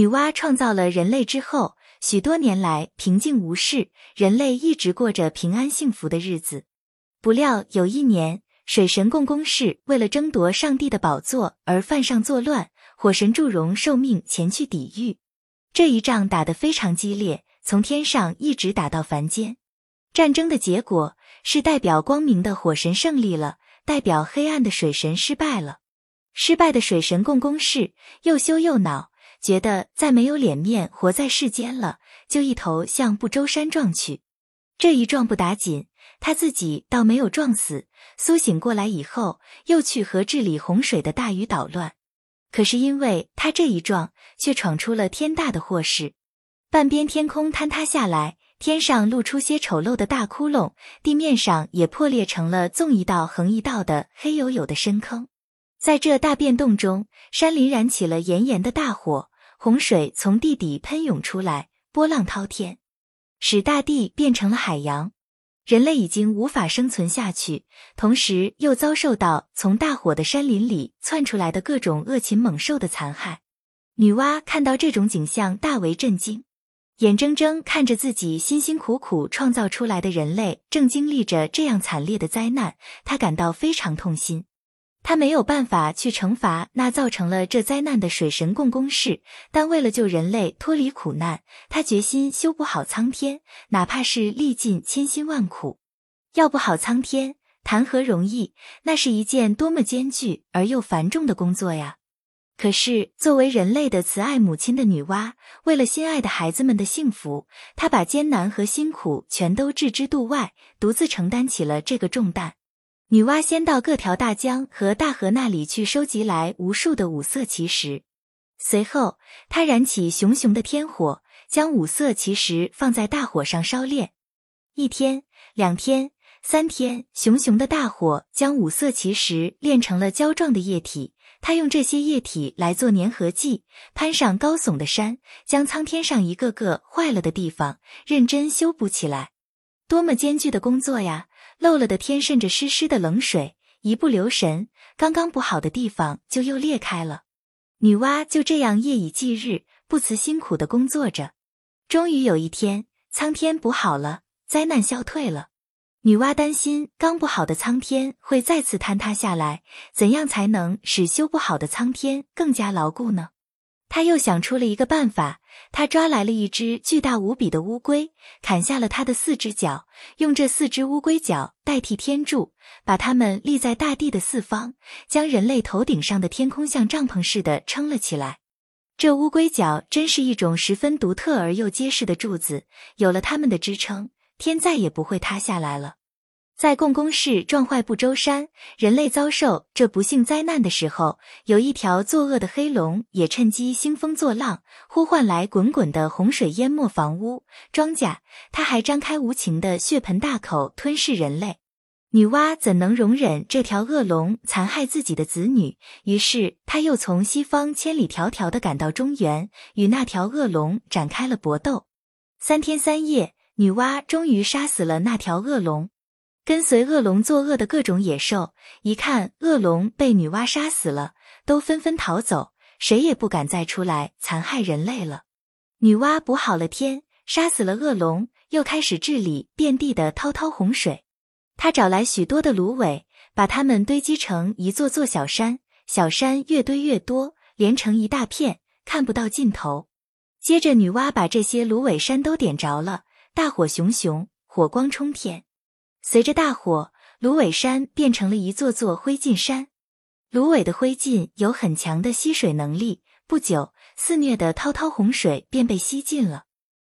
女娲创造了人类之后，许多年来平静无事，人类一直过着平安幸福的日子。不料有一年，水神共工氏为了争夺上帝的宝座而犯上作乱，火神祝融受命前去抵御。这一仗打得非常激烈，从天上一直打到凡间。战争的结果是代表光明的火神胜利了，代表黑暗的水神失败了。失败的水神共工氏又羞又恼。觉得再没有脸面活在世间了，就一头向不周山撞去。这一撞不打紧，他自己倒没有撞死。苏醒过来以后，又去和治理洪水的大禹捣乱。可是因为他这一撞，却闯出了天大的祸事。半边天空坍塌下来，天上露出些丑陋的大窟窿，地面上也破裂成了纵一道横一道的黑黝黝的深坑。在这大变动中，山林燃起了炎炎的大火。洪水从地底喷涌出来，波浪滔天，使大地变成了海洋。人类已经无法生存下去，同时又遭受到从大火的山林里窜出来的各种恶禽猛兽的残害。女娲看到这种景象，大为震惊，眼睁睁看着自己辛辛苦苦创造出来的人类正经历着这样惨烈的灾难，她感到非常痛心。他没有办法去惩罚那造成了这灾难的水神共工氏，但为了救人类脱离苦难，他决心修补好苍天，哪怕是历尽千辛万苦。要不好苍天，谈何容易？那是一件多么艰巨而又繁重的工作呀！可是作为人类的慈爱母亲的女娲，为了心爱的孩子们的幸福，她把艰难和辛苦全都置之度外，独自承担起了这个重担。女娲先到各条大江和大河那里去收集来无数的五色奇石，随后她燃起熊熊的天火，将五色奇石放在大火上烧炼。一天、两天、三天，熊熊的大火将五色奇石炼成了胶状的液体。她用这些液体来做粘合剂，攀上高耸的山，将苍天上一个个坏了的地方认真修补起来。多么艰巨的工作呀！漏了的天渗着湿湿的冷水，一不留神，刚刚补好的地方就又裂开了。女娲就这样夜以继日，不辞辛苦的工作着。终于有一天，苍天补好了，灾难消退了。女娲担心刚补好的苍天会再次坍塌下来，怎样才能使修补好的苍天更加牢固呢？他又想出了一个办法，他抓来了一只巨大无比的乌龟，砍下了它的四只脚，用这四只乌龟脚代替天柱，把它们立在大地的四方，将人类头顶上的天空像帐篷似的撑了起来。这乌龟脚真是一种十分独特而又结实的柱子，有了它们的支撑，天再也不会塌下来了。在共工氏撞坏不周山，人类遭受这不幸灾难的时候，有一条作恶的黑龙也趁机兴风作浪，呼唤来滚滚的洪水淹没房屋、庄稼。它还张开无情的血盆大口吞噬人类。女娲怎能容忍这条恶龙残害自己的子女？于是，她又从西方千里迢迢的赶到中原，与那条恶龙展开了搏斗。三天三夜，女娲终于杀死了那条恶龙。跟随恶龙作恶的各种野兽，一看恶龙被女娲杀死了，都纷纷逃走，谁也不敢再出来残害人类了。女娲补好了天，杀死了恶龙，又开始治理遍地的滔滔洪水。她找来许多的芦苇，把它们堆积成一座座小山，小山越堆越多，连成一大片，看不到尽头。接着，女娲把这些芦苇山都点着了，大火熊熊，火光冲天。随着大火，芦苇山变成了一座座灰烬山。芦苇的灰烬有很强的吸水能力，不久，肆虐的滔滔洪水便被吸尽了。